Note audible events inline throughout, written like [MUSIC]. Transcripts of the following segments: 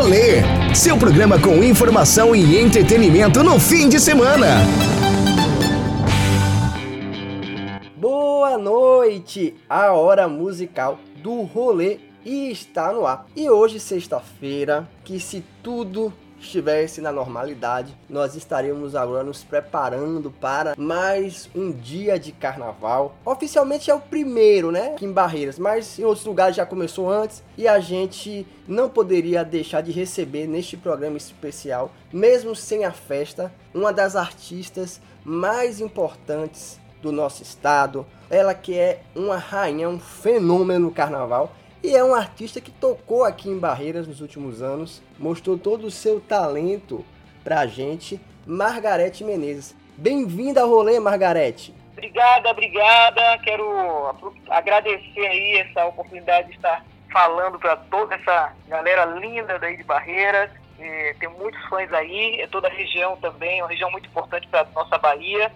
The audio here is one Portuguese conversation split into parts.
Rolê, seu programa com informação e entretenimento no fim de semana. Boa noite, a hora musical do rolê está no ar. E hoje, sexta-feira, que se tudo estivesse na normalidade, nós estaríamos agora nos preparando para mais um dia de carnaval. Oficialmente é o primeiro, né? Aqui em Barreiras, mas em outros lugares já começou antes e a gente não poderia deixar de receber neste programa especial, mesmo sem a festa, uma das artistas mais importantes do nosso estado. Ela que é uma rainha, um fenômeno no carnaval e é um artista que tocou aqui em Barreiras nos últimos anos, mostrou todo o seu talento pra gente, Margarete Menezes. Bem-vinda ao rolê, Margarete. Obrigada, obrigada. Quero agradecer aí essa oportunidade de estar falando para toda essa galera linda daí de Barreiras. E tem muitos fãs aí, é toda a região também, uma região muito importante para nossa Bahia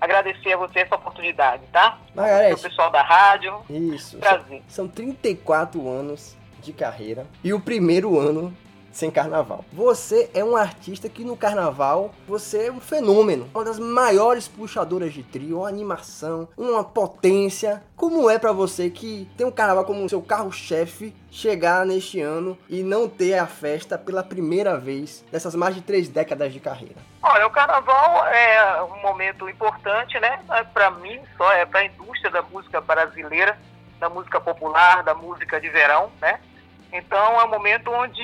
agradecer a você essa oportunidade, tá? Margarete. O pessoal da rádio. Isso. Prazer. São 34 anos de carreira e o primeiro ano sem carnaval. Você é um artista que no carnaval você é um fenômeno, uma das maiores puxadoras de trio, uma animação, uma potência. Como é para você que tem um carnaval como seu carro-chefe chegar neste ano e não ter a festa pela primeira vez nessas mais de três décadas de carreira? Olha, o carnaval é um momento importante, né? É para mim só, é para a indústria da música brasileira, da música popular, da música de verão, né? Então é um momento onde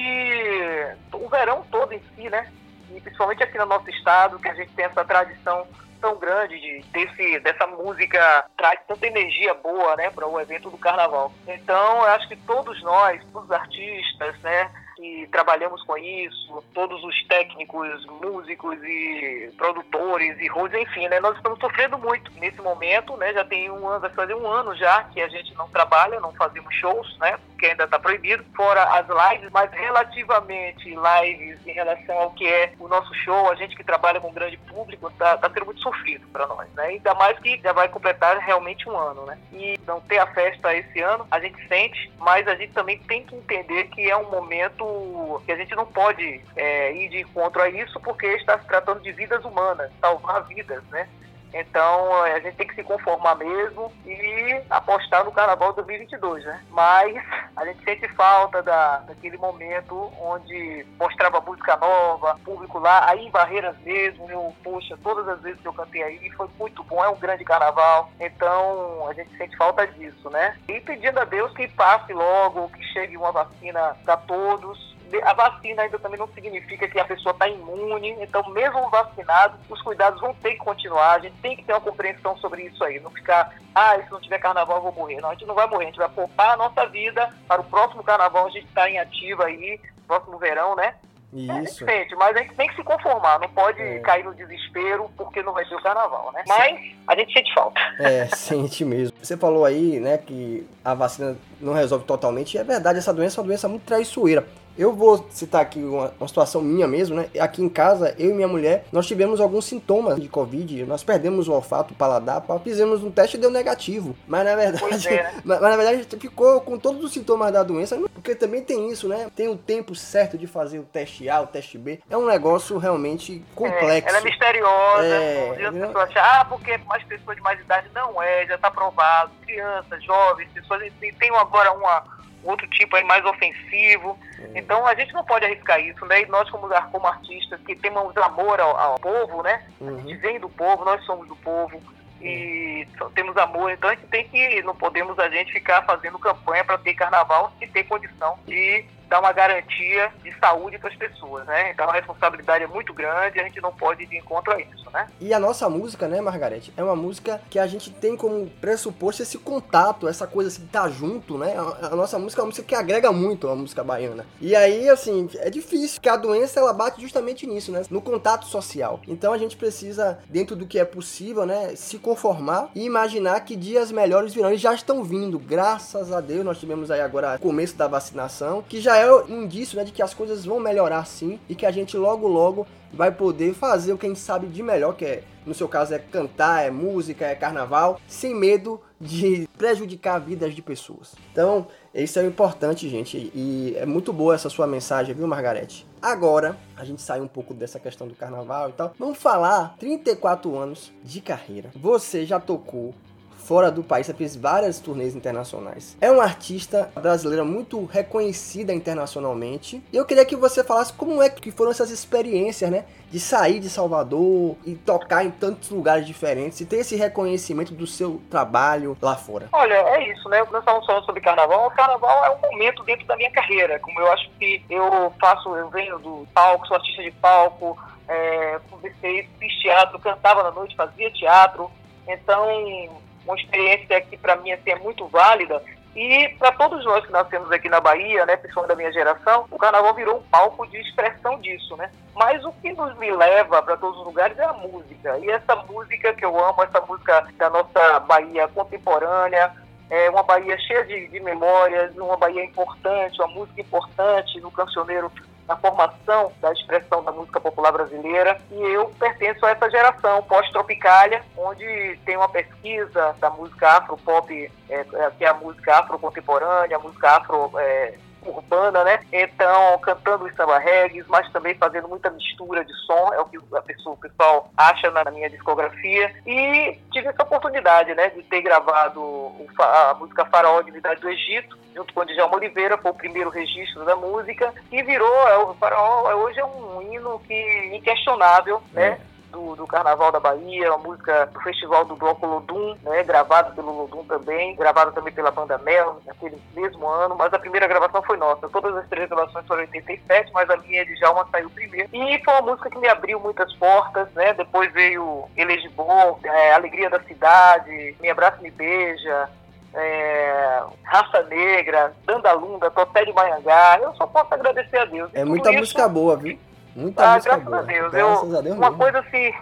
o verão todo em si, né? E principalmente aqui no nosso estado, que a gente tem essa tradição tão grande de desse, dessa música traz tanta energia boa, né, para o evento do carnaval. Então, eu acho que todos nós, todos os artistas, né, que trabalhamos com isso, todos os técnicos, músicos e produtores e hosts, enfim, né? Nós estamos sofrendo muito nesse momento, né? Já tem um ano, vai fazer um ano já que a gente não trabalha, não fazemos shows, né? Porque ainda está proibido, fora as lives, mas relativamente lives em relação ao que é o nosso show, a gente que trabalha com grande público, tá, tá sendo muito sofrido para nós, né? Ainda mais que já vai completar realmente um ano, né? E não ter a festa esse ano, a gente sente, mas a gente também tem que entender que é um momento que a gente não pode é, ir de encontro a isso porque está se tratando de vidas humanas, salvar vidas, né? Então a gente tem que se conformar mesmo e apostar no Carnaval 2022, né? Mas a gente sente falta da, daquele momento onde mostrava música nova, público lá, aí em Barreiras mesmo, eu, poxa, todas as vezes que eu cantei aí foi muito bom, é um grande carnaval. Então a gente sente falta disso, né? E pedindo a Deus que passe logo, que chegue uma vacina para todos a vacina ainda também não significa que a pessoa está imune, então mesmo vacinado, os cuidados vão ter que continuar, a gente tem que ter uma compreensão sobre isso aí, não ficar, ah, se não tiver carnaval eu vou morrer. Não, a gente não vai morrer, a gente vai poupar a nossa vida para o próximo carnaval, a gente está em ativa aí, próximo verão, né? Isso. É, gente, mas a gente tem que se conformar, não pode é. cair no desespero porque não vai ser o carnaval, né? Mas a gente sente falta. É, [LAUGHS] sente mesmo. Você falou aí, né, que a vacina não resolve totalmente, e é verdade, essa doença é uma doença muito traiçoeira. Eu vou citar aqui uma, uma, situação minha mesmo, né? Aqui em casa, eu e minha mulher, nós tivemos alguns sintomas de Covid. Nós perdemos o olfato, o paladar, fizemos um teste e deu negativo. Mas na verdade, é, né? [LAUGHS] mas, mas, na verdade ficou com todos os sintomas da doença, porque também tem isso, né? Tem o tempo certo de fazer o teste A, o teste B. É um negócio realmente complexo. É, ela é misteriosa. É, as pessoas acham, ah, porque mais pessoas de mais idade. Não é, já está provado. Crianças, jovens, pessoas. Tem agora uma outro tipo aí mais ofensivo. É. Então a gente não pode arriscar isso, né? E nós como, como artistas que temos amor ao, ao povo, né? Uhum. A gente vem do povo, nós somos do povo e temos amor, então a gente tem que, não podemos a gente ficar fazendo campanha para ter carnaval e ter condição de dar uma garantia de saúde para as pessoas, né? Então a responsabilidade é muito grande, a gente não pode ir de encontro a isso, né? E a nossa música, né, Margarete, é uma música que a gente tem como pressuposto esse contato, essa coisa assim, tá junto, né? A, a nossa música é uma música que agrega muito a música baiana. E aí, assim, é difícil, porque a doença ela bate justamente nisso, né? No contato social. Então a gente precisa, dentro do que é possível, né, se conformar e imaginar que dias melhores virão e já estão vindo, graças a Deus. Nós tivemos aí agora o começo da vacinação, que já já é um indício né, de que as coisas vão melhorar sim e que a gente logo logo vai poder fazer o que a gente sabe de melhor, que é, no seu caso, é cantar, é música, é carnaval, sem medo de [LAUGHS] prejudicar vidas de pessoas. Então, isso é importante, gente, e é muito boa essa sua mensagem, viu, Margarete? Agora, a gente sai um pouco dessa questão do carnaval e tal. Vamos falar 34 anos de carreira. Você já tocou fora do país, você fez várias turnês internacionais. É uma artista brasileira muito reconhecida internacionalmente. E eu queria que você falasse como é que foram essas experiências, né? De sair de Salvador e tocar em tantos lugares diferentes e ter esse reconhecimento do seu trabalho lá fora. Olha, é isso, né? Nós estamos falando sobre carnaval. O carnaval é um momento dentro da minha carreira. Como eu acho que eu faço, eu venho do palco, sou artista de palco, é, comecei, fiz teatro, cantava na noite, fazia teatro. Então, uma experiência que para mim assim, é muito válida. E para todos nós que nascemos aqui na Bahia, né, principalmente da minha geração, o carnaval virou um palco de expressão disso, né? Mas o que nos me leva para todos os lugares é a música. E essa música que eu amo, essa música da nossa Bahia contemporânea, é uma Bahia cheia de, de memórias, uma Bahia importante, uma música importante no cancioneiro na formação da expressão da música popular brasileira e eu pertenço a essa geração pós-tropicália, onde tem uma pesquisa da música afro-pop, é, é que é a música afro-contemporânea, a música afro... É, urbana, né? Então, cantando samba regues, mas também fazendo muita mistura de som, é o que a pessoa, o pessoal acha na minha discografia. E tive essa oportunidade, né, de ter gravado a música Faraó, Divindade do Egito, junto com o Djalma Oliveira, foi o primeiro registro da música, e virou, é, o Faraó hoje é um hino que inquestionável, né? É do, do Carnaval da Bahia, uma música do Festival do Bloco Lodum, né, gravada pelo Lodum também, gravada também pela banda Mel, naquele mesmo ano, mas a primeira gravação foi nossa. Todas as três gravações foram em 87, mas a minha de Jalma saiu primeiro. E foi uma música que me abriu muitas portas, né? Depois veio Elegibor, é, Alegria da Cidade, Me Abraça Me Beija, é, Raça Negra, Dandalunda, Toté de Maiangá. Eu só posso agradecer a Deus. É muita isso... música boa, viu? Muita ah, graças boa. A Deus. Graças eu, a Deus uma mesmo. coisa assim,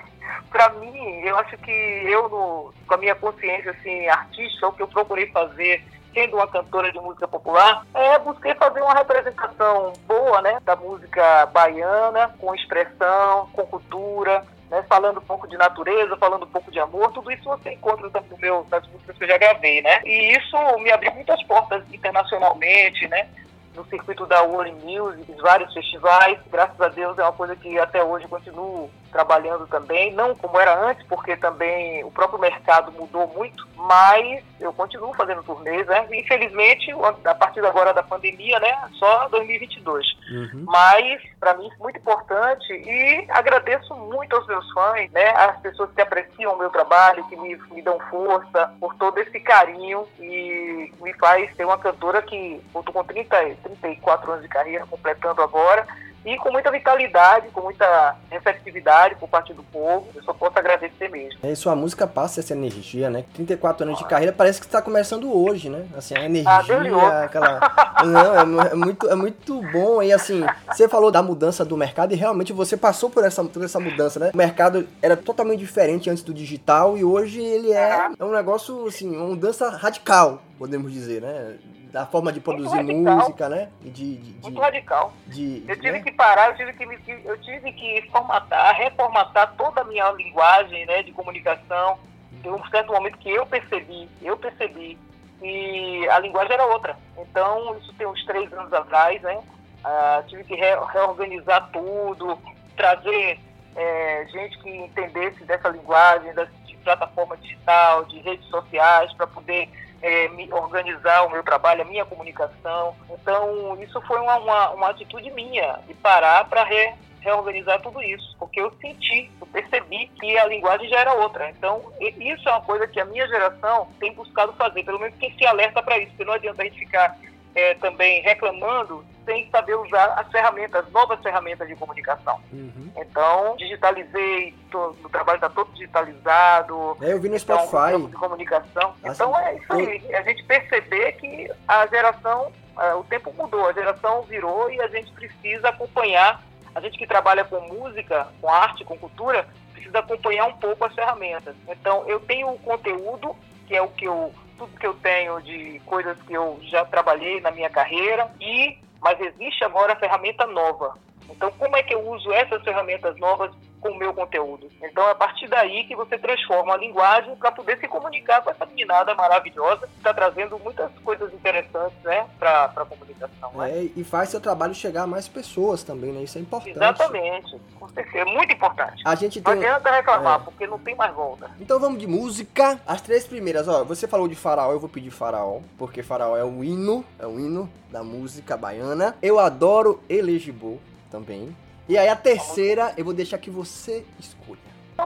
para mim, eu acho que eu, no, com a minha consciência assim, artística, o que eu procurei fazer sendo uma cantora de música popular, é busquei fazer uma representação boa, né, da música baiana, com expressão, com cultura, né, falando um pouco de natureza, falando um pouco de amor, tudo isso você encontra no meu, nas músicas que eu já gravei, né, e isso me abriu muitas portas internacionalmente, né, no circuito da World Music, vários festivais. Graças a Deus é uma coisa que até hoje continuo trabalhando também, não como era antes, porque também o próprio mercado mudou muito, mas eu continuo fazendo turnês, né? Infelizmente, a partir agora da pandemia, né? Só 2022. Uhum. Mas, para mim, é muito importante e agradeço muito aos meus fãs, né? As pessoas que apreciam o meu trabalho, que me, me dão força, por todo esse carinho e me faz ser uma cantora que, eu tô com 30, 34 anos de carreira, completando agora, e com muita vitalidade, com muita receptividade por parte do povo. Eu só posso agradecer mesmo. É, sua música passa essa energia, né? 34 anos de carreira parece que está começando hoje, né? Assim, a energia, ah, aquela. [LAUGHS] Não, é, é, muito, é muito bom. E assim, você falou da mudança do mercado e realmente você passou por essa, por essa mudança, né? O mercado era totalmente diferente antes do digital e hoje ele é, é um negócio, assim, uma mudança radical, podemos dizer, né? Da forma de produzir música, né? De, de, de, Muito radical. De, eu tive né? que parar, eu tive que, eu tive que formatar, reformatar toda a minha linguagem né, de comunicação. Em um certo momento que eu percebi, eu percebi que a linguagem era outra. Então, isso tem uns três anos atrás, né? Uh, tive que re reorganizar tudo, trazer é, gente que entendesse dessa linguagem, de plataforma digital, de redes sociais, para poder é, me organizar o meu trabalho, a minha comunicação. Então, isso foi uma, uma, uma atitude minha, de parar para re, reorganizar tudo isso, porque eu senti, eu percebi que a linguagem já era outra. Então, isso é uma coisa que a minha geração tem buscado fazer, pelo menos quem se alerta para isso, porque não adianta a gente ficar é, também reclamando sem saber usar as ferramentas, as novas ferramentas de comunicação. Uhum. Então, digitalizei, tô, o trabalho está todo digitalizado. É, eu vi no então, Spotify. De comunicação. Assim, então, é isso aí. É a gente perceber que a geração, uh, o tempo mudou, a geração virou e a gente precisa acompanhar. A gente que trabalha com música, com arte, com cultura, precisa acompanhar um pouco as ferramentas. Então, eu tenho o conteúdo, que é o que eu tudo que eu tenho de coisas que eu já trabalhei na minha carreira e mas existe agora a ferramenta nova. Então, como é que eu uso essas ferramentas novas com o meu conteúdo? Então, é a partir daí que você transforma a linguagem para poder se comunicar com essa meninada maravilhosa que está trazendo muitas coisas interessantes né, para a comunicação. Né? É, e faz seu trabalho chegar a mais pessoas também, né? Isso é importante. Exatamente, com certeza, é muito importante. A gente tem... Não adianta reclamar, é. porque não tem mais volta. Então vamos de música. As três primeiras, ó, você falou de Faraó, eu vou pedir Faraó, porque Faraó é o hino, é o hino da música baiana. Eu adoro Elegibu também. E aí a terceira, eu vou deixar que você escolha.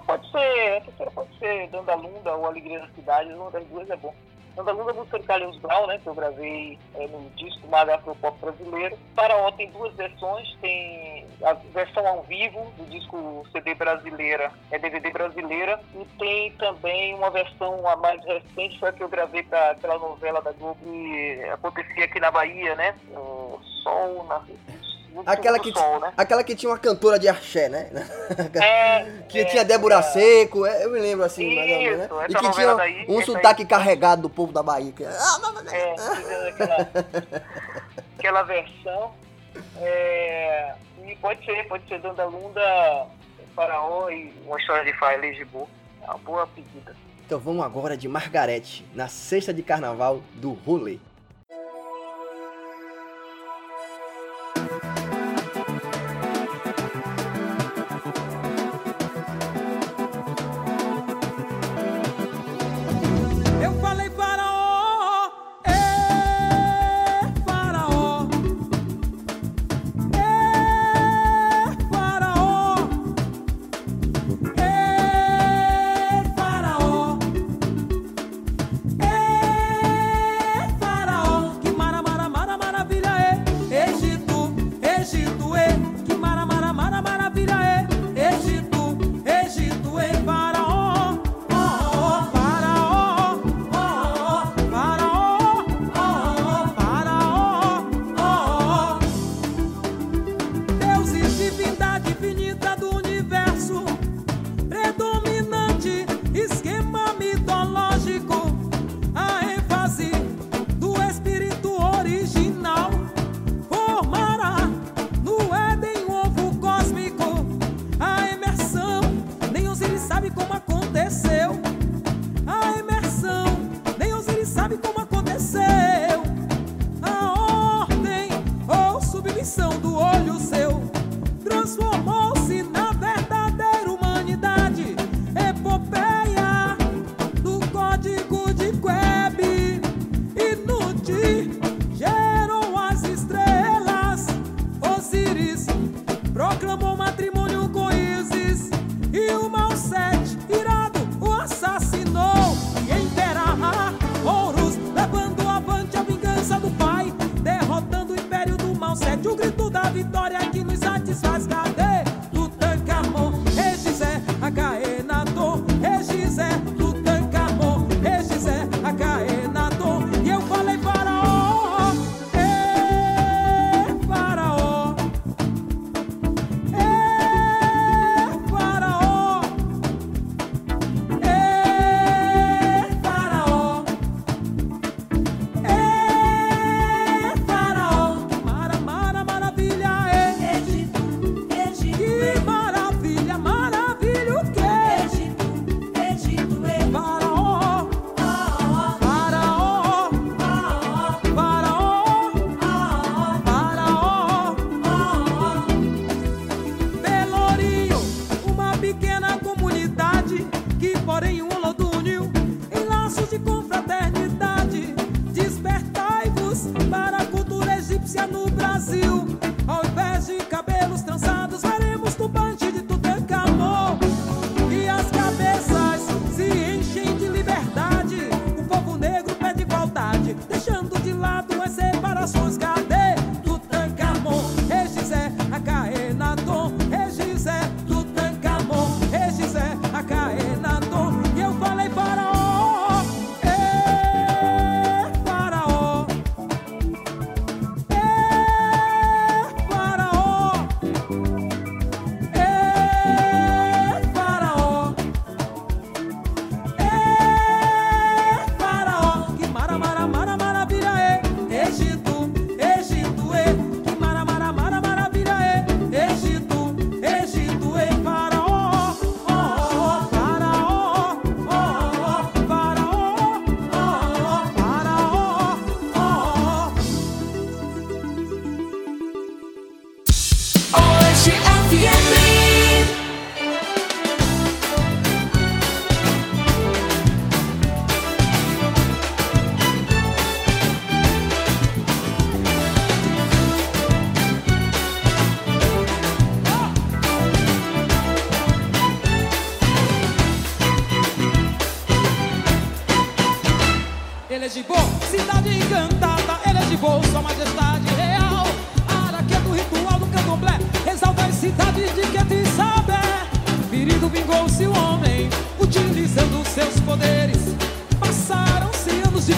Pode ser, a terceira pode ser Dandalunda ou Alegria da Cidade, uma das duas é bom. Dandalunda é música de Carlinhos Brown, né, que eu gravei é, no disco Maga Pop Brasileiro. Faraó tem duas versões, tem a versão ao vivo do disco CD Brasileira, é DVD Brasileira, e tem também uma versão a mais recente, foi a que eu gravei para aquela novela da Globo que acontecia aqui na Bahia, né, o Sol na aquela que, sol, né? aquela que tinha uma cantora de axé, né? [LAUGHS] É, que é, tinha Débora é. Seco, eu me lembro assim, Isso, mais ou menos, né? E que tinha daí, um sotaque aí. carregado do povo da Bahia. Que... É, aquela, aquela versão. É, e pode ser, pode ser Dandalunda, Faraó e uma história de Faia Legibu. É uma boa pedida. Então vamos agora de Margarete, na sexta de carnaval do rolê.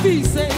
He said.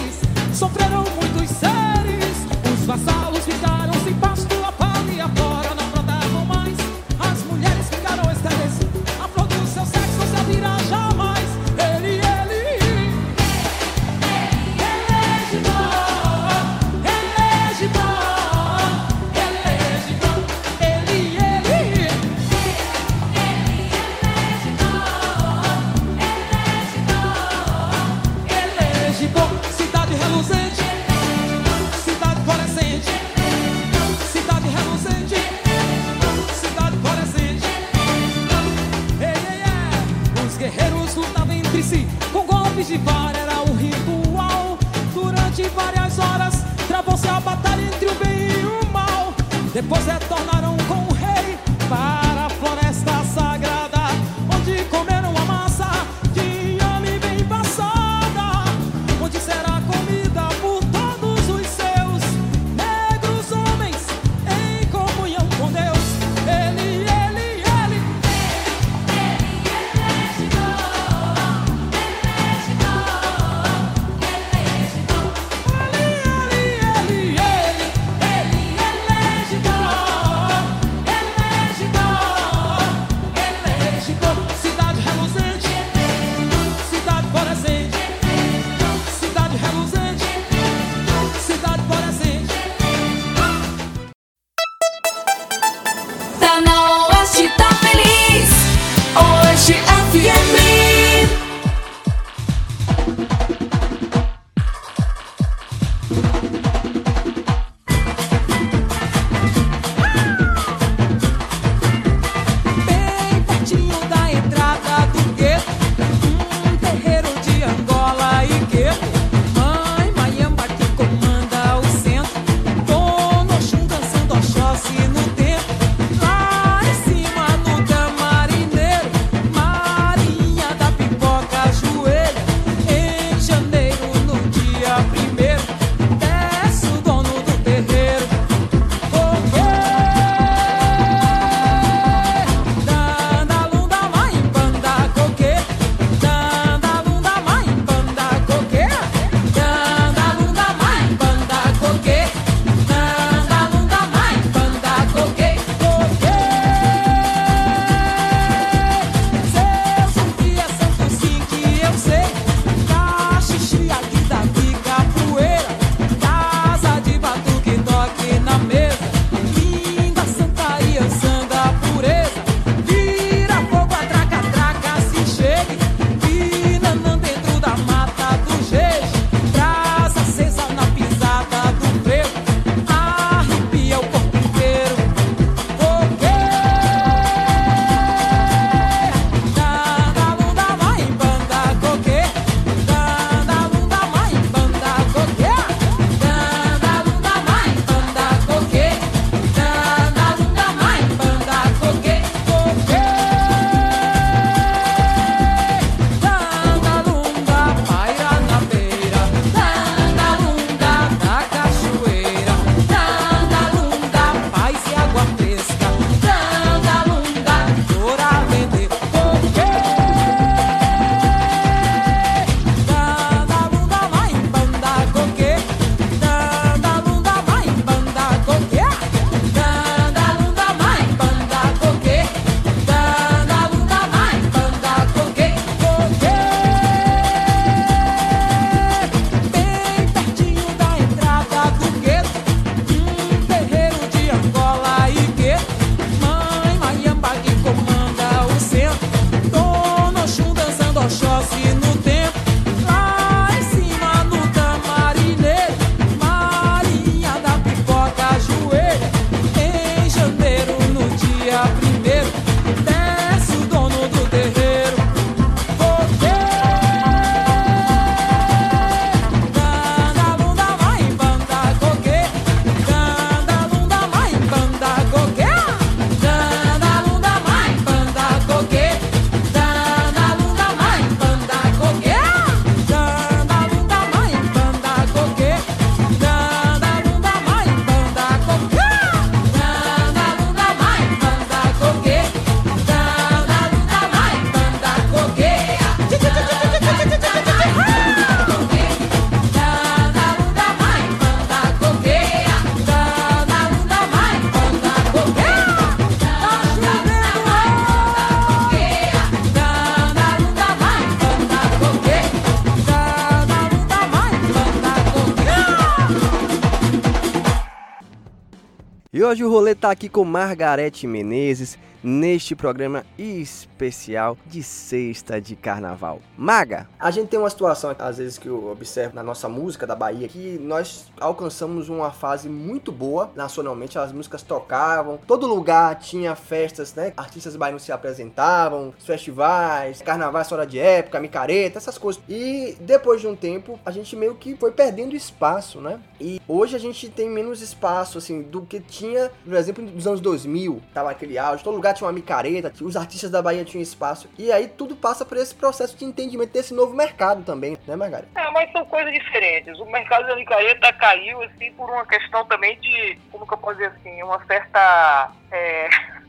E hoje o rolê tá aqui com Margarete Menezes neste programa especial de sexta de carnaval. Maga, a gente tem uma situação às vezes que eu observo na nossa música da Bahia que nós alcançamos uma fase muito boa nacionalmente, as músicas tocavam, todo lugar tinha festas, né? Artistas baianos se apresentavam, festivais, carnavais fora de época, micareta, essas coisas. E depois de um tempo, a gente meio que foi perdendo espaço, né? E hoje a gente tem menos espaço assim do que tinha, por exemplo, nos anos 2000, tava aquele auge, todo lugar tinha uma micareta, os artistas da Bahia tinham espaço. E aí tudo passa por esse processo de entendimento desse novo mercado também, né, Margarida? É, mas são coisas diferentes. O mercado da micareta caiu, assim, por uma questão também de, como que eu posso dizer assim, uma certa... é, [LAUGHS]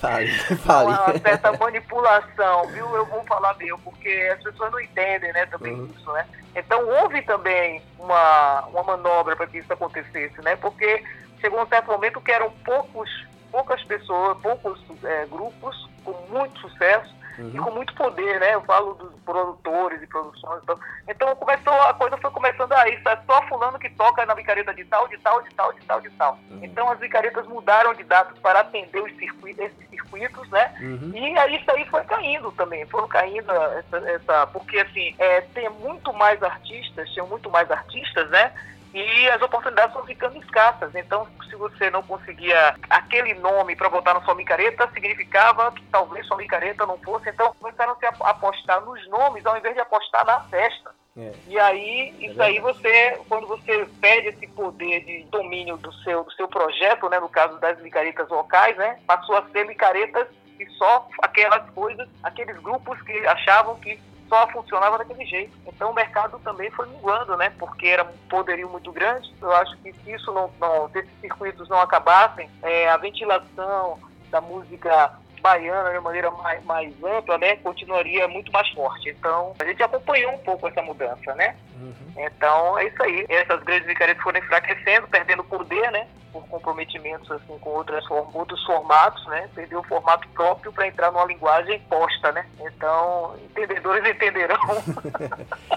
Fale, fale. uma certa manipulação, viu? Eu vou falar meu, porque as pessoas não entendem, né, também Uhum. isso, né? Então houve também uma, uma manobra para que isso acontecesse, né? Porque chegou um certo momento que eram poucos, poucas pessoas, poucos é, grupos com muito sucesso e Uhum. com muito poder, né? Eu falo dos produtores e produções. Então, então começou, a coisa foi começando a isso. É só fulano que toca na micareta de tal, de tal, de tal, de tal, de tal. Uhum. Então as micaretas mudaram de datas para atender os circuitos, esses circuitos, né? Uhum. E aí isso aí foi caindo também, foram caindo essa, essa- porque assim, é, tem muito mais artistas, tinham muito mais artistas, né? E as oportunidades foram ficando escassas. Então, se você não conseguia aquele nome para botar na sua micareta, significava que talvez sua micareta não fosse. Então, começaram -se a apostar nos nomes ao invés de apostar na festa. É. E aí, isso aí você, quando você perde esse poder de domínio do seu, do seu projeto, né, no caso das micaretas locais, né, passou a ser micaretas e só aquelas coisas, aqueles grupos que achavam que só funcionava daquele jeito. Então o mercado também foi minguando, né, porque era um poderio muito grande. Eu acho que se isso não, não se esses circuitos não acabassem, é, a ventilação da música baiana de maneira mais, mais ampla, né, continuaria muito mais forte. Então, a gente acompanhou um pouco essa mudança, né? Uhum. Então, é isso aí. Essas grandes micaretas foram enfraquecendo, perdendo poder, né? Por comprometimentos, assim, com outras, outros formatos, né? Perdeu o formato próprio para entrar numa linguagem posta, né? Então, entendedores [LAUGHS] entenderão.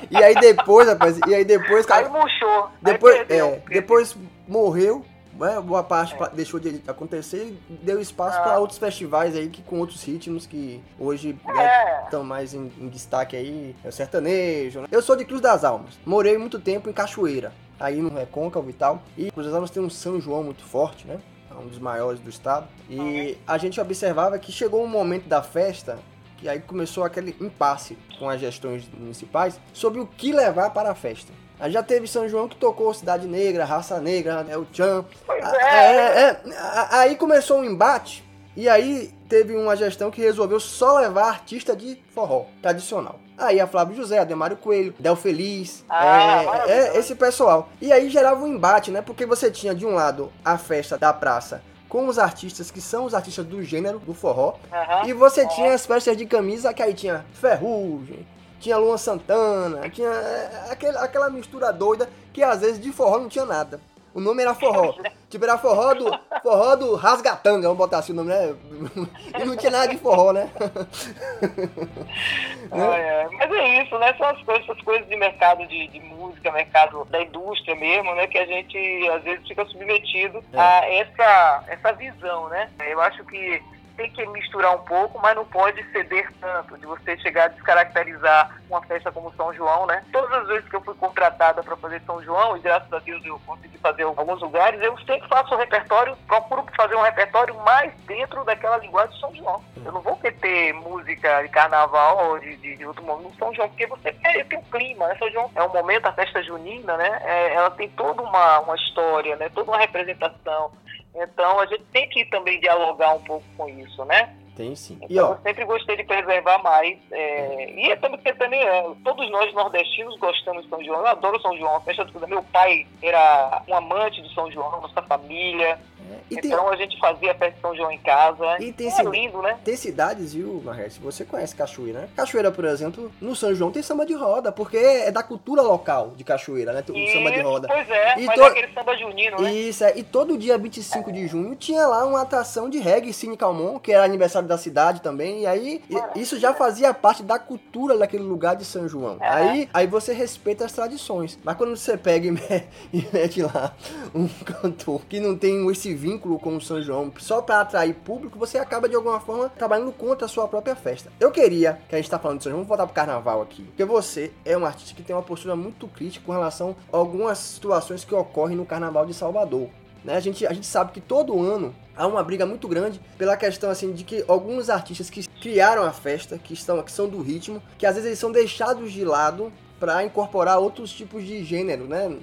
E aí depois, rapaz, e aí depois, Aí cara, murchou. aí depois, perdeu, é, depois morreu, né? Boa parte É. deixou de acontecer e deu espaço Ah. para outros festivais aí que com outros ritmos que hoje É. estão mais em, em destaque aí, é o sertanejo. Né? Eu sou de Cruz das Almas, morei muito tempo em Cachoeira, aí no Recôncavo e tal. E Cruz das Almas tem um São João muito forte, né? É um dos maiores do estado. E a gente observava que chegou um momento da festa que aí começou aquele impasse com as gestões municipais sobre o que levar para a festa. Já teve São João que tocou Cidade Negra, Raça Negra, né, o Tchan. Pois A- é. é, é. A- Aí começou um embate e aí teve uma gestão que resolveu só levar artista de forró tradicional. Aí a Flávio José, Ademário Coelho, Del Feliz, Ah, é, maravilhoso. é, esse pessoal. E aí gerava um embate, né? Porque você tinha de um lado a festa da praça com os artistas que são os artistas do gênero do forró, e você tinha as festas de camisa que aí tinha Ferrugem, tinha Luan Santana, tinha é, aquele- aquela mistura doida que às vezes de forró não tinha nada. O nome era forró. Tipo, era forró do, forró do Rasgatanga, vamos botar assim o nome, né? [LAUGHS] E não tinha nada de forró, né? [LAUGHS] Ah, é. Mas é isso, né? São as coisas, essas coisas de mercado de, de música, mercado da indústria mesmo, né? Que a gente às vezes fica submetido É. a essa, essa visão, né? Eu acho que tem que misturar um pouco, mas não pode ceder tanto, de você chegar a descaracterizar uma festa como São João, né? Todas as vezes que eu fui contratada para fazer São João, e graças a Deus eu consegui fazer alguns lugares, eu sempre faço um repertório, procuro fazer um repertório mais dentro daquela linguagem de São João. Eu não vou ter música de carnaval ou de, de, de outro momento no São João, porque você é, tem um clima, né? São João é um momento, a festa junina, né? É, ela tem toda uma, uma história, né? Toda uma representação. Então a gente tem que também dialogar um pouco com isso, né? Tem sim. Então E ó, eu sempre gostei de preservar mais. é, e é também porque também é, todos nós nordestinos gostamos de São João. Eu adoro São João, festa toda. Meu pai era um amante de São João, nossa família. Tem, Então a gente fazia festa de São João em casa. E tem é lindo, né? tem cidades, viu, Marretes? Você conhece Cachoeira, né? Cachoeira, por exemplo, no São João tem samba de roda, porque é da cultura local de Cachoeira, né? O samba de roda. Pois é, E mas to- é aquele samba junino, né? Isso, é. E todo dia 25 de junho tinha lá uma atração de reggae Cine Calmon, que era aniversário da cidade também. E aí e- isso já fazia parte da cultura daquele lugar de São João. É. Aí, aí você respeita as tradições. Mas quando você pega e [LAUGHS] e mete lá um cantor que não tem esse vínculo com o São João só pra atrair público, você acaba de alguma forma trabalhando contra a sua própria festa. Eu queria, que a gente tá falando de São João, vamos voltar pro carnaval aqui. Porque você é um artista que tem uma postura muito crítica com relação a algumas situações que ocorrem no carnaval de Salvador. Né? A, gente, a gente sabe que todo ano há uma briga muito grande pela questão assim de que alguns artistas que criaram a festa, que estão que são do ritmo, que às vezes eles são deixados de lado para incorporar outros tipos de gênero, né,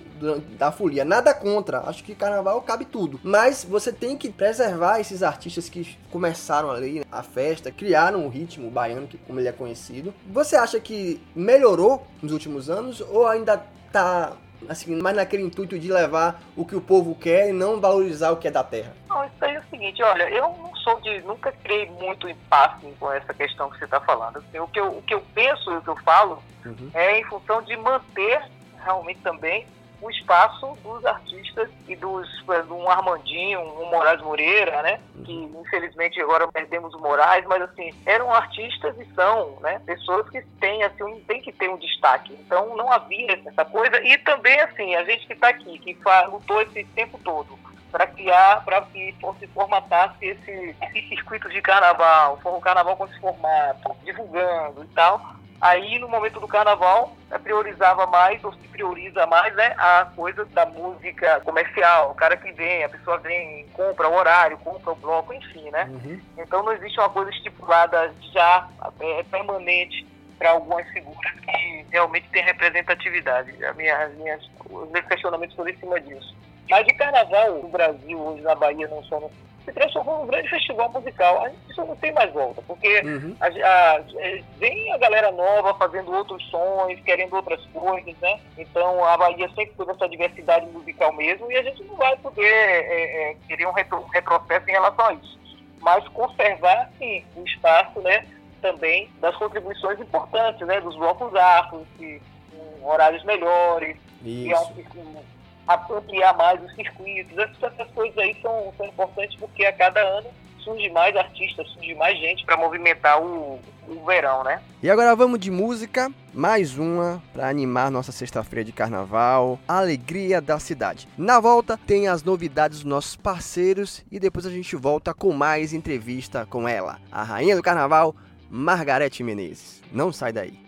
da folia. Nada contra, acho que carnaval cabe tudo, mas você tem que preservar esses artistas que começaram ali a festa, criaram o ritmo baiano, que como ele é conhecido. Você acha que melhorou nos últimos anos ou ainda tá assim, mais naquele intuito de levar o que o povo quer e não valorizar o que é da terra? Não, isso aí é o seguinte, olha, eu não sou de. nunca criei muito impasse com essa questão que você está falando. Assim, o, que eu, o que eu penso e o que eu falo Uhum. é em função de manter realmente também o espaço dos artistas e dos um Armandinho, um Moraes Moreira, né? Que infelizmente agora perdemos o Moraes, mas assim, eram artistas e são, né? Pessoas que têm assim, um- tem que ter um destaque. Então não havia essa coisa. E também assim, a gente que está aqui, que lutou esse tempo todo para criar, para que se formatasse esse, esse circuito de carnaval, o carnaval com esse formato, divulgando e tal. Aí, no momento do carnaval, eh, priorizava mais, ou se prioriza mais, né, a coisa da música comercial. O cara que vem, a pessoa vem, compra o horário, compra o bloco, enfim, né? Uhum. Então não existe uma coisa estipulada já é, permanente para algumas figuras que realmente têm representatividade. A minha, as minhas, os meus questionamentos foram em cima disso. Mas de carnaval, no Brasil, hoje na Bahia, não só no, se transformou num grande festival musical. A gente isso não tem mais volta, porque Uhum. a, a- é, vem a galera nova fazendo outros sons, querendo outras coisas, né? Então a Bahia sempre teve essa diversidade musical mesmo e a gente não vai poder é, é, querer um, retro, um retrocesso em relação a isso. Mas conservar, sim, o espaço, né? Também das contribuições importantes, né? Dos blocos afros, que, com horários melhores, criar um Isso. Ampliar mais os circuitos. Essas, coisas aí são, são importantes porque a cada ano surge mais artistas, surge mais gente para movimentar o, o verão, né? E agora vamos de música, mais uma para animar nossa sexta-feira de carnaval, alegria da cidade. Na volta tem as novidades dos nossos parceiros e depois a gente volta com mais entrevista com ela, a rainha do carnaval, Margarete Menezes. Não sai daí.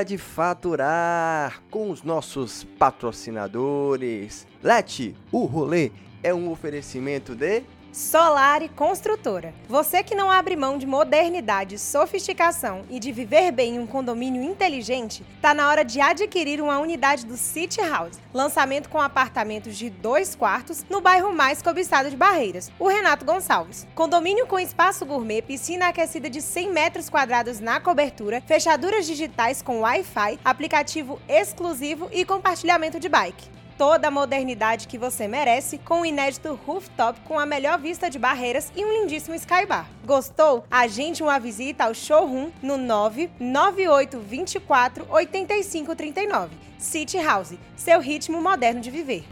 Hora de faturar com os nossos patrocinadores. Lete, o rolê é um oferecimento de Solar e Construtora. Você que não abre mão de modernidade, sofisticação e de viver bem em um condomínio inteligente, tá na hora de adquirir uma unidade do City House. Lançamento com apartamentos de dois quartos no bairro mais cobiçado de Barreiras, o Renato Gonçalves. Condomínio com espaço gourmet, piscina aquecida de 100 metros quadrados na cobertura, fechaduras digitais com Wi-Fi, aplicativo exclusivo e compartilhamento de bike toda a modernidade que você merece com o inédito rooftop com a melhor vista de barreiras e um lindíssimo skybar. Gostou? Agende uma visita ao showroom no 99824 8539. City House, seu ritmo moderno de viver.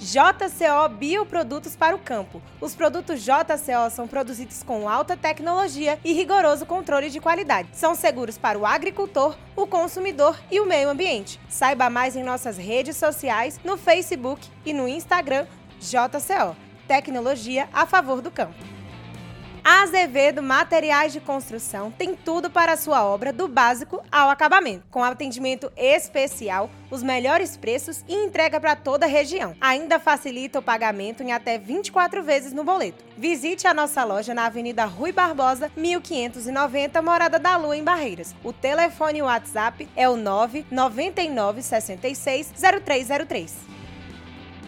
JCO Bioprodutos para o Campo. Os produtos JCO são produzidos com alta tecnologia e rigoroso controle de qualidade. São seguros para o agricultor, o consumidor e o meio ambiente. Saiba mais em nossas redes sociais, no Facebook e no Instagram JCO. Tecnologia a favor do campo. Azevedo Materiais de Construção tem tudo para a sua obra, do básico ao acabamento, com atendimento especial, os melhores preços e entrega para toda a região. Ainda facilita o pagamento em até 24 vezes no boleto. Visite a nossa loja na Avenida Rui Barbosa, 1590, Morada da Lua, em Barreiras. O telefone e o WhatsApp é o 999 66 0303.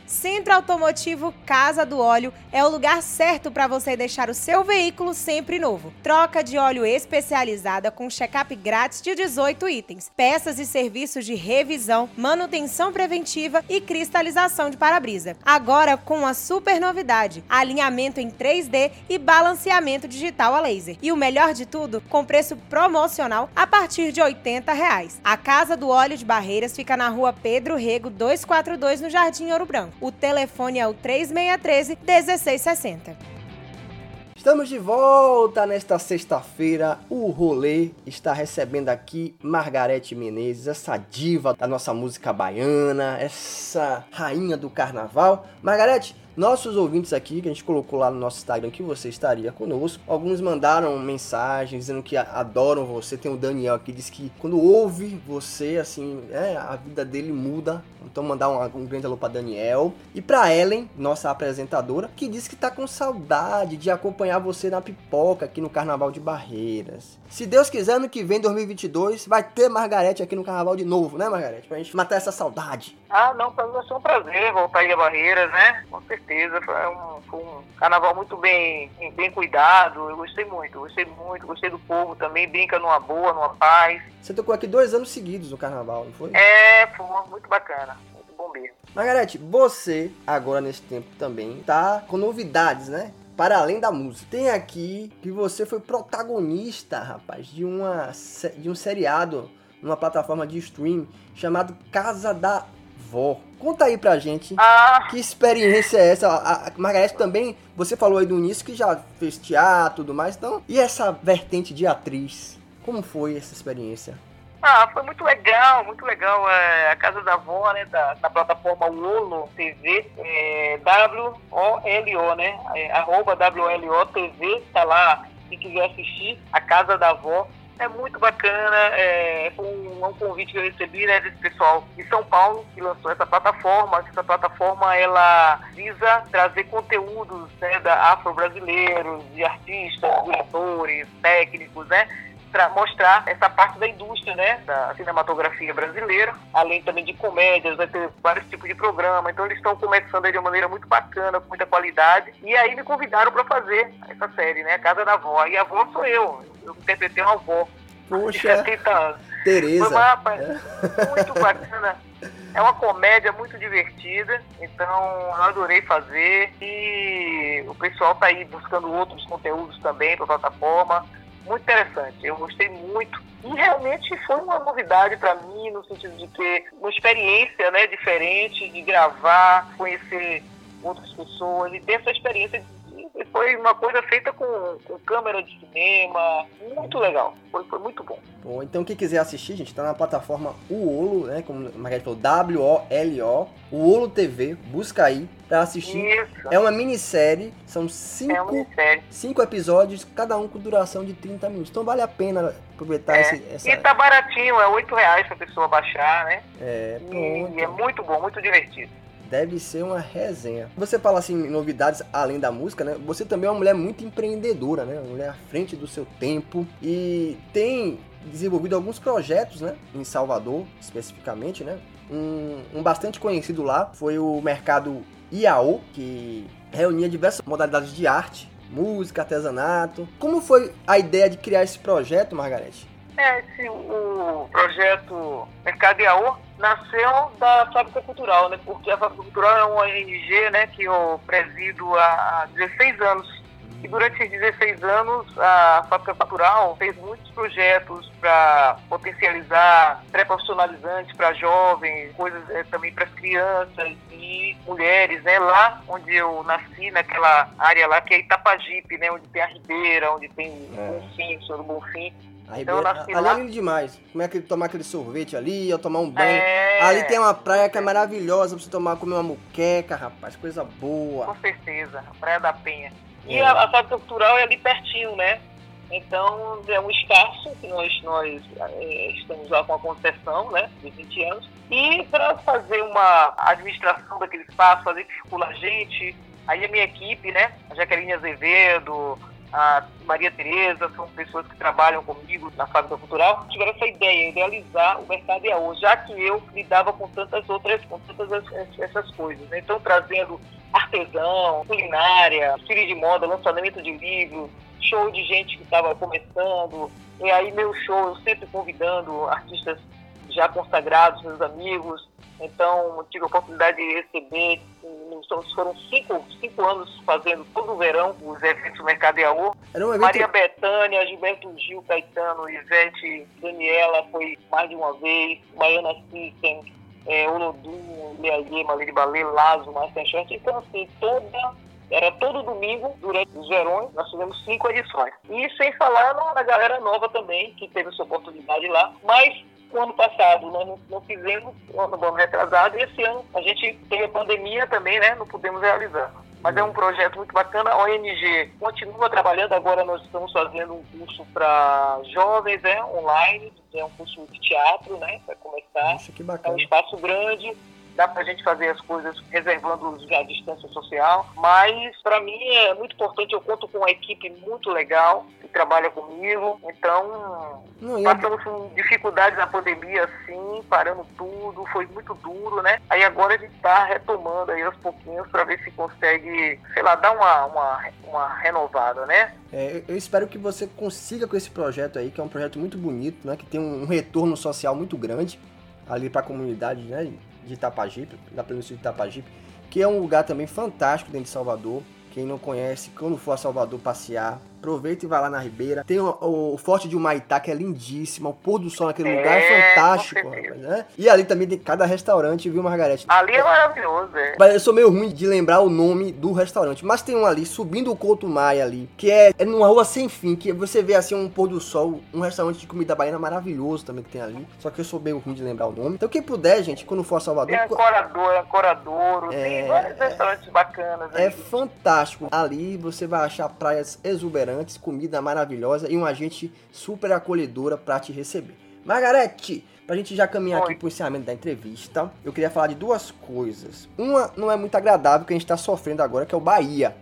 Centro Automotivo Casa do Óleo é o lugar certo para você deixar o seu veículo sempre novo. Troca de óleo especializada com check-up grátis de 18 itens, peças e serviços de revisão, manutenção preventiva e cristalização de para-brisa. Agora com uma super novidade: alinhamento em 3D e balanceamento digital a laser. E o melhor de tudo, com preço promocional a partir de 80 reais. A Casa do Óleo de Barreiras fica na rua Pedro Rego 242 no Jardim Ouro Branco. O telefone é o 3613 1660. Estamos de volta nesta sexta-feira. O rolê está recebendo aqui Margarete Menezes, essa diva da nossa música baiana, essa rainha do carnaval. Margarete, nossos ouvintes aqui, que a gente colocou lá no nosso Instagram que você estaria conosco, alguns mandaram mensagens dizendo que adoram você. Tem o Daniel aqui, diz que quando ouve você, assim, é, a vida dele muda. Então, mandar um, um grande alô pra Daniel. E pra Ellen, nossa apresentadora, que diz que tá com saudade de acompanhar você na pipoca aqui no Carnaval de Barreiras. Se Deus quiser, ano que vem, 2022, vai ter Margarete aqui no Carnaval de novo, né, Margarete? Pra gente matar essa saudade. Ah, não, pra mim vai ser um prazer voltar aí a Barreiras, né? Com certeza, foi um, foi um carnaval muito bem, bem cuidado, eu gostei muito, gostei muito, gostei do povo também, brinca numa boa, numa paz. Você tocou aqui dois anos seguidos no Carnaval, não foi? É, foi muito bacana, muito bom mesmo. Margarete, você, agora nesse tempo também, tá com novidades, né? Para além da música. Tem aqui que você foi protagonista, rapaz, de, uma, de um seriado numa plataforma de stream chamado Casa da Vó. Conta aí pra gente Ah, que experiência é essa. A, a Margarete também, você falou aí do início que já fez teatro e tudo mais, então. E essa vertente de atriz? Como foi essa experiência? Ah, foi muito legal, muito legal. É, a Casa da Avó, né, da, da plataforma Wolo TV, é, W-O-L-O, né, é, arroba W-O-L-O TV, tá lá, quem quiser assistir, a Casa da Avó. É muito bacana, é, um, um convite que eu recebi, né, desse pessoal de São Paulo, que lançou essa plataforma. Essa plataforma, ela visa trazer conteúdos, né, da afro-brasileiros, de artistas, diretores, técnicos, né, para mostrar essa parte da indústria, né, da cinematografia brasileira, além também de comédias, vai ter vários tipos de programa. Então eles estão começando aí de uma maneira muito bacana, com muita qualidade. E aí me convidaram para fazer essa série, né, a Casa da Avó. E a avó sou eu. Eu interpretei uma avó de Poxa, 70 anos. Foi Tereza. uma, rapaz, muito bacana. É uma comédia muito divertida, então eu adorei fazer. E o pessoal tá aí buscando outros conteúdos também para plataforma. Muito interessante, eu gostei muito. E realmente foi uma novidade para mim, no sentido de ter uma experiência né, diferente, de gravar, conhecer outras pessoas e ter essa experiência de foi uma coisa feita com, com câmera de cinema, muito legal, foi, foi muito bom. Bom, então quem quiser assistir, gente, tá na plataforma Uolo, né? Como a Margarete falou, W-O-L-O, Uolo TV, busca aí pra assistir. Isso, É uma minissérie, são é cinco, uma série. cinco episódios, cada um com duração de 30 minutos. Então vale a pena aproveitar É. esse, essa. E tá baratinho, é 8 reais pra pessoa baixar, né? É, E é muito bom, muito divertido. Deve ser uma resenha. Você fala assim, novidades além da música, né? Você também é uma mulher muito empreendedora, né? Uma mulher à frente do seu tempo e tem desenvolvido alguns projetos, né? Em Salvador, especificamente, né? Um, um bastante conhecido lá foi o mercado IAO, que reunia diversas modalidades de arte, música, artesanato. Como foi a ideia de criar esse projeto, Margarete? É, esse, o projeto Mercado Iaô nasceu da Fábrica Cultural, né? Porque a Fábrica Cultural é uma ONG, né, que eu presido há há 16 anos. E durante esses 16 anos, a Fábrica Cultural fez muitos projetos para potencializar pré-profissionalizantes para jovens, coisas eh, também para as crianças e mulheres, né? Lá onde eu nasci, naquela área lá que é Itapajipe, né? Onde tem a Ribeira, onde tem É. Bonfim, Senhor do Bonfim. A Então, Ribeira- nasci ali lá. é lindo demais. Como é que tomar aquele sorvete ali, ou tomar um banho. É, Ali tem uma praia que é maravilhosa pra você tomar, comer uma muqueca, rapaz, coisa boa. Com certeza, a Praia da Penha. E É. a, a Cultural é ali pertinho, né? Então é um espaço que nós, nós eh, estamos lá com a concessão, né? De 20 anos. E para fazer uma administração daquele espaço, fazer que circula gente, aí a minha equipe, né? A Jaqueline Azevedo, a Maria Tereza, são pessoas que trabalham comigo na Fábrica Cultural, tiveram essa ideia, idealizar o mercado IAO, já que eu lidava com tantas outras, com tantas as- essas coisas. né? Então, trazendo artesão, culinária, desfile de moda, lançamento de livros, show de gente que estava começando. E aí, meu show, eu sempre convidando artistas já consagrados, meus amigos. Então, tive a oportunidade de receber, foram cinco, cinco anos fazendo todo o verão os eventos do Mercado Iaô. Era um evento. Maria Bethânia, Gilberto Gil, Caetano, Ivete, Daniela foi mais de uma vez, Baiana System, é, Olodum, Leaie, Malê de Balê, Lazo, Masterchef. Então, assim, toda, era todo domingo, durante os verões, nós fizemos cinco edições. E sem falar na, galera nova também, que teve essa oportunidade lá. Mas, o ano passado, nós não, não fizemos, o ano ano retrasado, e esse ano a gente teve a pandemia também, né? Não pudemos realizar. Mas é um projeto muito bacana. A ONG continua trabalhando. Agora nós estamos fazendo um curso para jovens, né, online. É um curso de teatro, né, para começar. Poxa, que É um bacana. espaço grande. Dá para a gente fazer as coisas reservando a distância social. Mas, para mim, é muito importante. Eu conto com uma equipe muito legal que trabalha comigo. Então, Não, Passamos com dificuldades na pandemia, sim, parando tudo, foi muito duro, né? Aí agora a gente está retomando aí aos pouquinhos para ver se consegue, sei lá, dar uma, uma, uma renovada, né? É, eu- espero que você consiga com esse projeto aí, que é um projeto muito bonito, né? Que tem um, um retorno social muito grande ali para a comunidade, né? De Itapajipe, da Península de Itapajipe, que é um lugar também fantástico dentro de Salvador. Quem não conhece, quando for a Salvador passear, aproveita e vai lá na Ribeira. Tem o, o Forte de Humaitá, que é lindíssimo. O pôr do sol naquele É, lugar é fantástico, rapaz, né? E ali também tem cada restaurante, viu, Margarete? Ali é maravilhoso, é. Mas eu sou meio ruim de lembrar o nome do restaurante. Mas tem um ali, subindo o Couto Maia ali, que é, é numa rua sem fim, que você vê assim um pôr do sol, um restaurante de comida baiana maravilhoso também que tem ali. Só que eu sou meio ruim de lembrar o nome. Então quem puder, gente, quando for a Salvador, Tem Ancorador, Ancoradouro, É, tem vários restaurantes bacanas é fantástico. Ali você vai achar praias exuberantes, comida maravilhosa e uma gente super acolhedora pra te receber. Margarete, pra gente já caminhar aqui Oi. pro encerramento da entrevista, eu queria falar de duas coisas. Uma não é muito agradável que a gente tá sofrendo agora, que é o Bahia.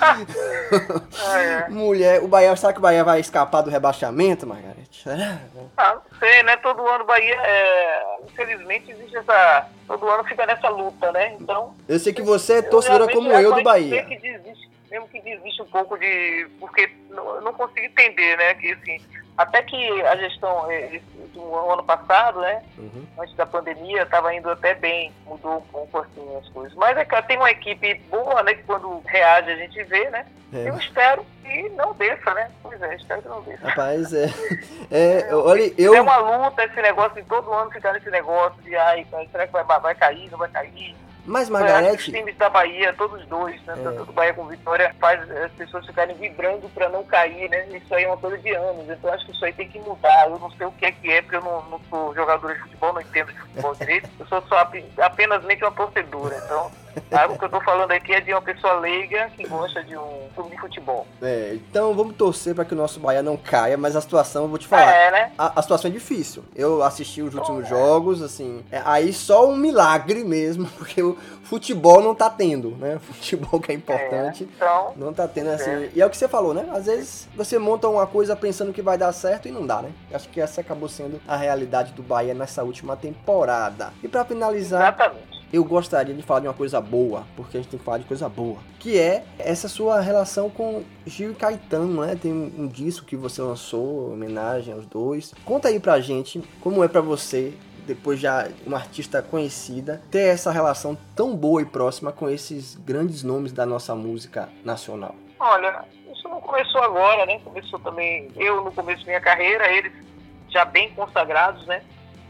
Ah, [LAUGHS] é. [LAUGHS] Mulher, o Bahia, será que o Bahia vai escapar do rebaixamento, Margarete? Será? Ah, não sei, né? Todo ano Bahia, é... infelizmente, existe essa... Todo ano fica nessa luta, né? Então, Eu sei que você é torcedora como eu do Bahia. que desiste, mesmo que desiste um pouco de. Porque não, eu não consigo entender, né? Que assim, até que a gestão eh, esse- do ano passado, né? Uhum. Antes da pandemia, estava indo até bem, mudou um pouco assim as coisas. Mas é que tem uma equipe boa, né? Que quando reage a gente vê, né? É. Eu espero que não desça, né? Pois é, espero que não desça. Rapaz, é. [LAUGHS] é olha, eu. É uma luta esse negócio, de todo ano ficar nesse negócio de ai, será que vai, vai cair, não vai cair? Mas, Margarete. Os times da Bahia, todos dois, né? É. Tanto do Bahia como Vitória, faz as pessoas ficarem vibrando para não cair, né? Isso aí é uma coisa de anos. Então acho que isso aí tem que mudar. Eu não sei o que é que é, porque eu não, não sou jogador de futebol, não entendo de futebol [LAUGHS] direito. Eu sou só ape- apenas meio que uma torcedora. Então, Tá? O que eu tô falando aqui é de uma pessoa leiga que gosta de um clube de futebol. É, então vamos torcer para que o nosso Bahia não caia, mas a situação, eu vou te falar. É, né? A, a situação é difícil. Eu assisti os últimos jogos, assim. é, aí só um milagre mesmo, [LAUGHS] porque o futebol não tá tendo, né? [LAUGHS] Futebol que é importante. Então, Não tá tendo assim. É. E é o que você falou, né? Às vezes você monta uma coisa pensando que vai dar certo e não dá, né? Acho que essa acabou sendo a realidade do Bahia nessa última temporada. E pra finalizar, exatamente. Eu gostaria de falar de uma coisa boa, porque a gente tem que falar de coisa boa, que é essa sua relação com Gil e Caetano, né? Tem um, um disco que você lançou, em homenagem aos dois. Conta aí pra gente como é pra você, depois já uma artista conhecida, ter essa relação tão boa e próxima com esses grandes nomes da nossa música nacional. Olha, isso não começou agora, né? Começou também eu no começo da minha carreira, eles já bem consagrados, né?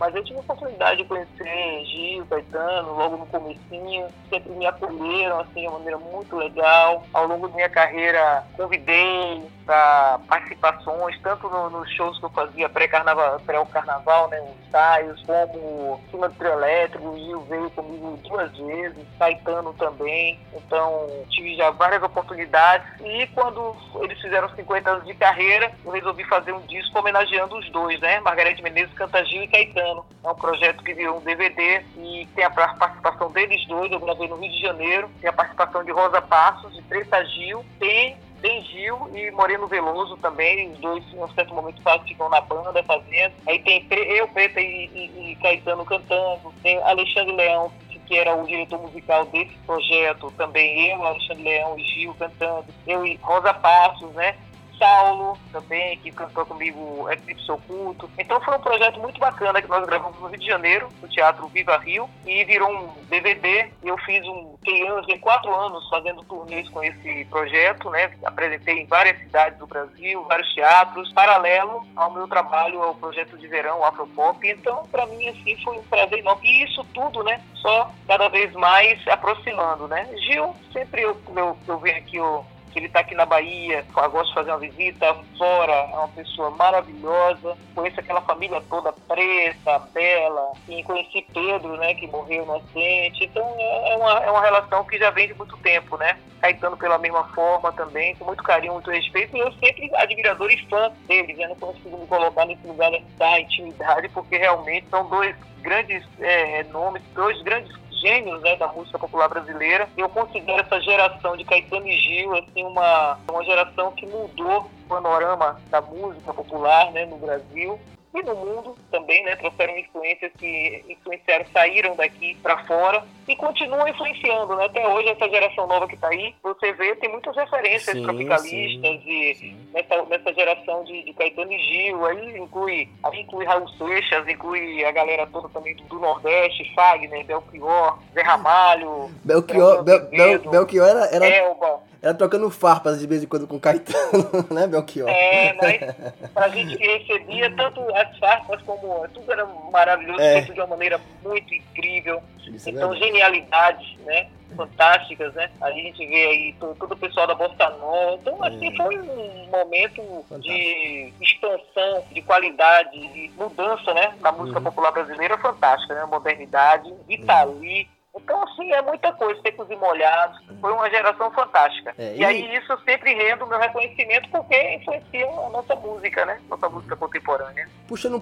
Mas eu tive a oportunidade de conhecer Gil, Caetano, logo no comecinho, sempre me acolheram assim de uma maneira muito legal. Ao longo da minha carreira, convidei para participações, tanto no- nos shows que eu fazia pré-carnaval, pré-carnaval, né, os ensaios, como cima do trio elétrico, o Gil veio comigo duas vezes, Caetano também. Então, tive já várias oportunidades. E quando eles fizeram 50 anos de carreira, eu resolvi fazer um disco homenageando os dois, né? Margarete Menezes canta Gil e Caetano. É um projeto que virou um DVD e tem a participação deles dois. Eu gravei no Rio de Janeiro. Tem a participação de Rosa Passos, de Preta Gil. Tem Gil e Moreno Veloso também, os dois em um certo momento ficam na banda fazendo. Aí tem eu, Preta e, e- e Caetano cantando, tem Alexandre Leão, que era o diretor musical desse projeto, também eu, Alexandre Leão e Gil cantando, eu e Rosa Passos, né? Saulo também, que cantou comigo Eclipse Oculto. Então foi um projeto muito bacana que nós gravamos no Rio de Janeiro, no Teatro Viva Rio, e virou um DVD. Eu fiz um, fiquei anos, fiquei quatro anos fazendo turnês com esse projeto, né? Apresentei em várias cidades do Brasil, vários teatros, paralelo ao meu trabalho, ao projeto de verão, Afropop. Então, para mim, assim, foi um prazer enorme. E isso tudo, né? Só cada vez mais aproximando, né? Gil, sempre eu, eu, eu venho aqui, eu que ele está aqui na Bahia, gosto de fazer uma visita, Flora é uma pessoa maravilhosa, conheço aquela família toda preta, bela, e conheci Pedro, né, que morreu no acidente, então é uma, é uma relação que já vem de muito tempo, né, Caetano pela mesma forma também, com muito carinho, muito respeito, e eu sempre admirador e fã deles, eu não consigo me colocar nesse lugar da intimidade, porque realmente são dois grandes é, nomes, dois grandes gênios né, da música popular brasileira. Eu considero essa geração de Caetano e Gil assim, uma, uma geração que mudou o panorama da música popular né, no Brasil e no mundo também, né? Trouxeram influências que influenciaram, saíram daqui para fora e continuam influenciando, né? Até hoje, essa geração nova que está aí, você vê, tem muitas referências Sim, tropicalistas sim, e sim. nessa, nessa geração de, de Caetano e Gil, aí inclui, aí inclui Raul Seixas, inclui a galera toda também do, do Nordeste, Fagner, Belchior, Zé Ramalho, Belchior, Bel, Bel, Belchior era, era, Elba. Era trocando farpas de vez em quando com Caetano, [LAUGHS] né, Belchior? É, mas pra gente recebia tanto as farpas como tudo era maravilhoso, É. feito de uma maneira muito incrível. Isso é então, verdade. genialidades, né? Fantásticas, né? A gente vê aí to- todo, o pessoal da Bossa Nova. Então, assim, É. foi um momento de expansão, de qualidade, de mudança, né? Na música Uhum. popular brasileira fantástica, né? Modernidade, Itali. Então, assim, é muita coisa, secos e molhados. Foi uma geração fantástica. É, e... e- aí, isso sempre rende o meu reconhecimento porque influencia a nossa música, né? Nossa música contemporânea. Puxando um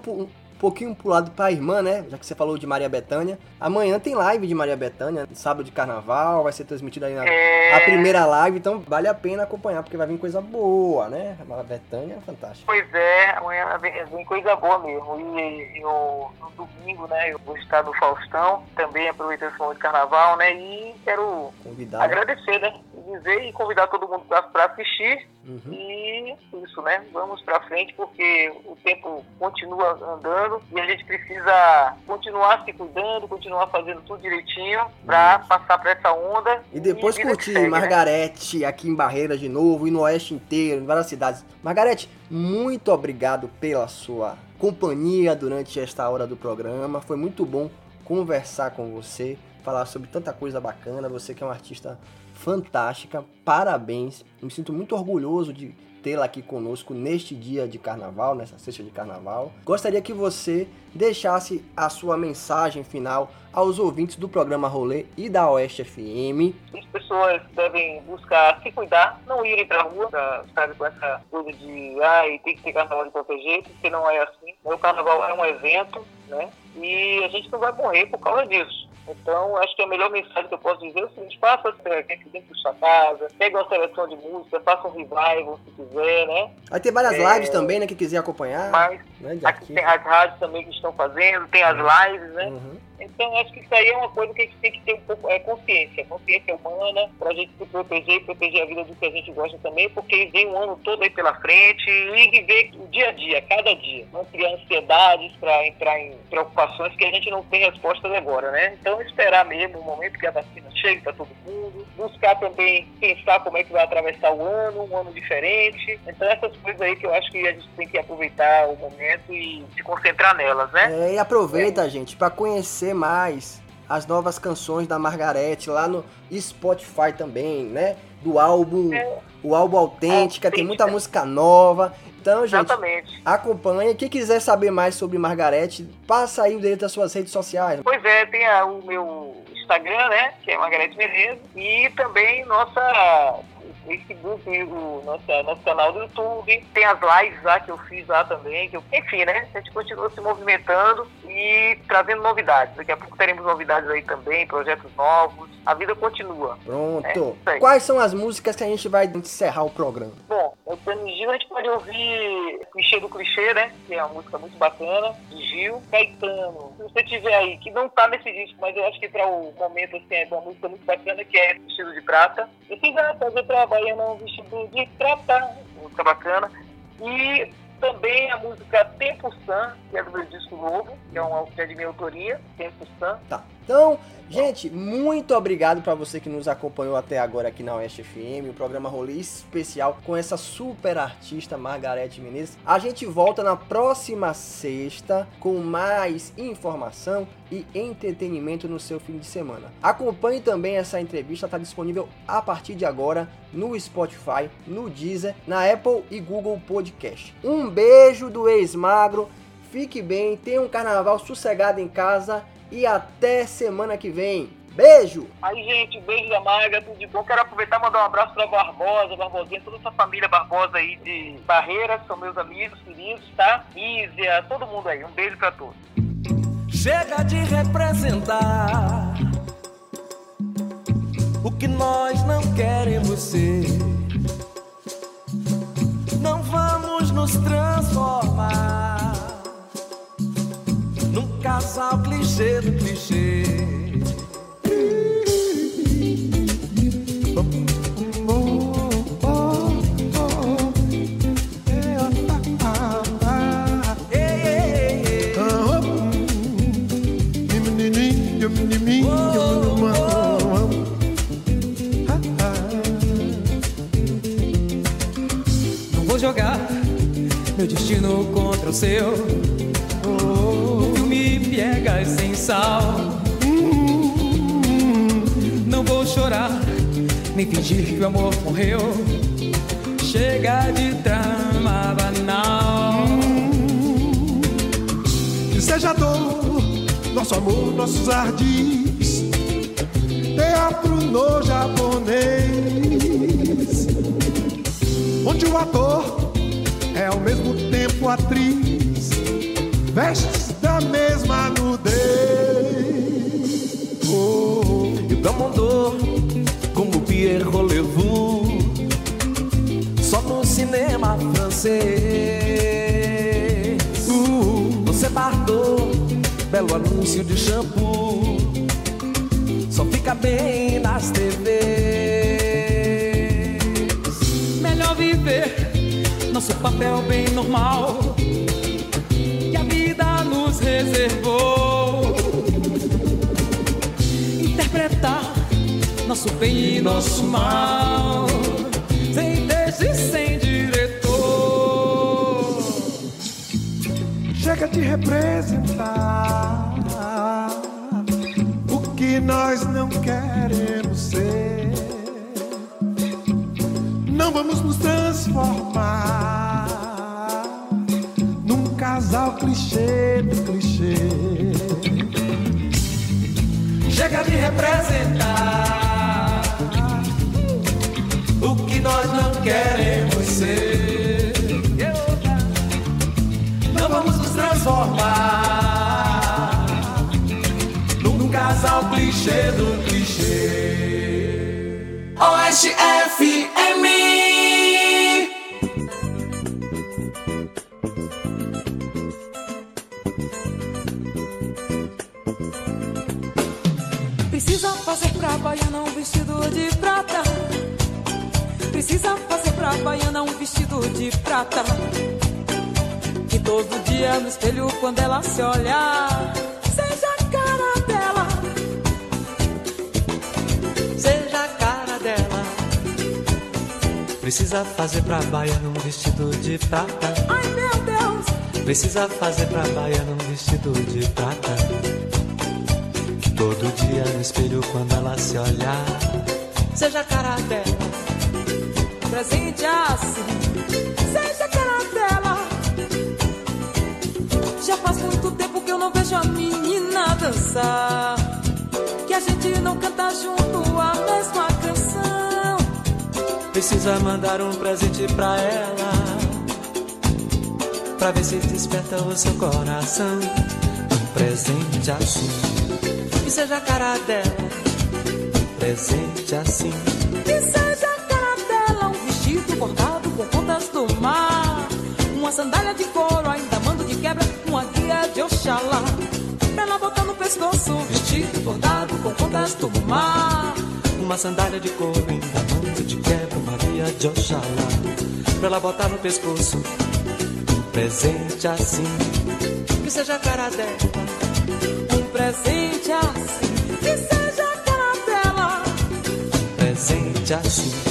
pouquinho pro lado pra irmã, né? Já que você falou de Maria Bethânia. Amanhã tem live de Maria Bethânia, sábado de carnaval, vai ser transmitida aí na É... a primeira live, então vale a pena acompanhar, porque vai vir coisa boa, né? A Maria Bethânia é fantástica. Pois é, amanhã vem, coisa boa mesmo. E eu, no domingo, né, eu vou estar no Faustão, também aproveitando esse momento de carnaval, né? E quero agradecer, né? e Dizer e convidar todo mundo para assistir. Uhum. E isso, né? Vamos para frente porque o tempo continua andando e a gente precisa continuar se cuidando, continuar fazendo tudo direitinho para passar para essa onda. E depois que curtir segue, né? Margarete aqui em Barreiras de novo e no Oeste inteiro, em várias cidades. Margarete, muito obrigado pela sua companhia durante esta hora do programa. Foi muito bom conversar com você. falar sobre tanta coisa bacana. Você que é uma artista fantástica, parabéns. Me sinto muito orgulhoso de tê-la aqui conosco neste dia de carnaval, nessa sexta de carnaval. Gostaria que você deixasse a sua mensagem final aos ouvintes do programa Rolê e da Oeste FM. As pessoas devem buscar se cuidar, não irem pra rua, sabe, com essa coisa de, ai, tem que ter carnaval de qualquer jeito, porque não é assim. O carnaval é um evento, né? E a gente não vai morrer por causa disso. Então, acho que a melhor mensagem que eu posso dizer é o seguinte: faça aqui dentro de sua casa, pegue uma seleção de música, faça um revival se quiser, né? Vai ter várias É. lives também, né? Quem quiser acompanhar. Mas né, tem as rádios também que estão fazendo, tem as lives, né? Uhum. Então, acho que isso aí é uma coisa que a gente tem que ter um pouco, é consciência, consciência humana, pra gente se proteger e proteger a vida do que a gente gosta também, porque vem um ano todo aí pela frente e viver o dia a dia, cada dia. Não criar ansiedades pra entrar em preocupações que a gente não tem respostas agora, né? Então, esperar mesmo o momento que a vacina chegue pra todo mundo, buscar também pensar como é que vai atravessar o ano, um ano diferente. Então, essas coisas aí que eu acho que a gente tem que aproveitar o momento e se concentrar nelas, né? É, e aproveita, gente, pra conhecer mais as novas canções da Margarete lá no Spotify também, né? Do álbum, É. o álbum Autêntica, tem Autêntica. muita música nova. Então, gente, Exatamente. acompanha. Quem quiser saber mais sobre Margarete, passa aí o direito das suas redes sociais. Pois é, tem a- o meu Instagram, né? Que é Margarete Menezes. E também nossa Facebook, o nossa, nosso canal do YouTube. Tem as lives lá que eu fiz lá também. Que eu, enfim, né? A gente continua se movimentando e trazendo novidades. Daqui a pouco teremos novidades aí também, projetos novos. A vida continua. Pronto. É. Quais são as músicas que a gente vai encerrar o programa? Bom, eu Gil, a gente pode ouvir Clichê do Clichê, né? Que é uma música muito bacana, de Gil. Caetano, se você tiver aí, que não tá nesse disco, mas eu acho que para o momento, assim, é uma música muito bacana, que é Vestido de Prata. E se vai fazer trabalho não vestido de prata, música bacana. E também a música Tempo San, que é do meu disco novo, que é, uma, que é de minha autoria, Tempo San. Tá. Então, gente, muito obrigado pra você que nos acompanhou até agora aqui na Oeste FM, o programa Rolê especial com essa super artista Margarete Menezes. A gente volta na próxima sexta com mais informação e entretenimento no seu fim de semana. Acompanhe também essa entrevista, está disponível a partir de agora no Spotify, no Deezer, na Apple e Google Podcast. Um beijo do ex-magro, fique bem, tenha um carnaval sossegado em casa e até semana que vem. Beijo! Aí, gente, um beijo da Maga, tudo de bom. Quero aproveitar e mandar um abraço pra Barbosa, Barbosinha, toda essa família Barbosa aí de Barreiras, são meus amigos, queridos, tá? Ízia, todo mundo aí. Um beijo pra todos. Chega de representar o que nós não queremos ser. Não vamos nos transformar num casal clichê do clichê. Não vou jogar meu destino contra o seu. Piegas sem sal. Não vou chorar, nem fingir que o amor morreu. Chega de trama banal. Que seja dor, nosso amor, nossos ardis. Teatro no japonês, onde o ator é ao mesmo tempo atriz, vestes da mesma nudez. Oh, E Gamondor, como Pierre Rolevou, só no cinema francês. uh, Você Bardot, belo anúncio de shampoo, só fica bem nas TVs. Melhor viver nosso papel bem normal reservou. Interpretar nosso bem e nosso mal, sem texto e sem diretor. chega de representar o que nós não queremos ser. Não vamos nos transformar num casal clichê do clichê. Chega de representar o que nós não queremos ser. Não vamos nos transformar num casal clichê do clichê. Oeste. Precisa fazer pra baiana um vestido de prata. Precisa fazer pra baiana um vestido de prata. Que todo dia no espelho, quando ela se olhar, seja a cara dela. Seja a cara dela. Precisa fazer pra baiana um vestido de prata. Ai meu Deus, Precisa fazer pra baiana um vestido de prata. Todo dia no espelho, quando ela se olhar, seja a cara dela. presente assim, seja a cara dela. Já faz muito tempo que eu não vejo a menina dançar. Que a gente não canta junto a mesma canção. Precisa mandar um presente pra ela. Pra ver se desperta o seu coração. Um presente assim. Que seja a cara dela. Um presente assim. Que seja a cara dela, um vestido bordado com contas do mar. Uma sandália de couro, ainda mando de quebra, uma guia de Oxalá. Pra ela botar no pescoço, um vestido bordado com contas do mar. Uma sandália de couro, ainda mando de quebra, uma guia de Oxalá. Pra ela botar no pescoço. Um presente assim. Que seja a cara dela. Presente assim, que seja a cara dela. Um presente assim.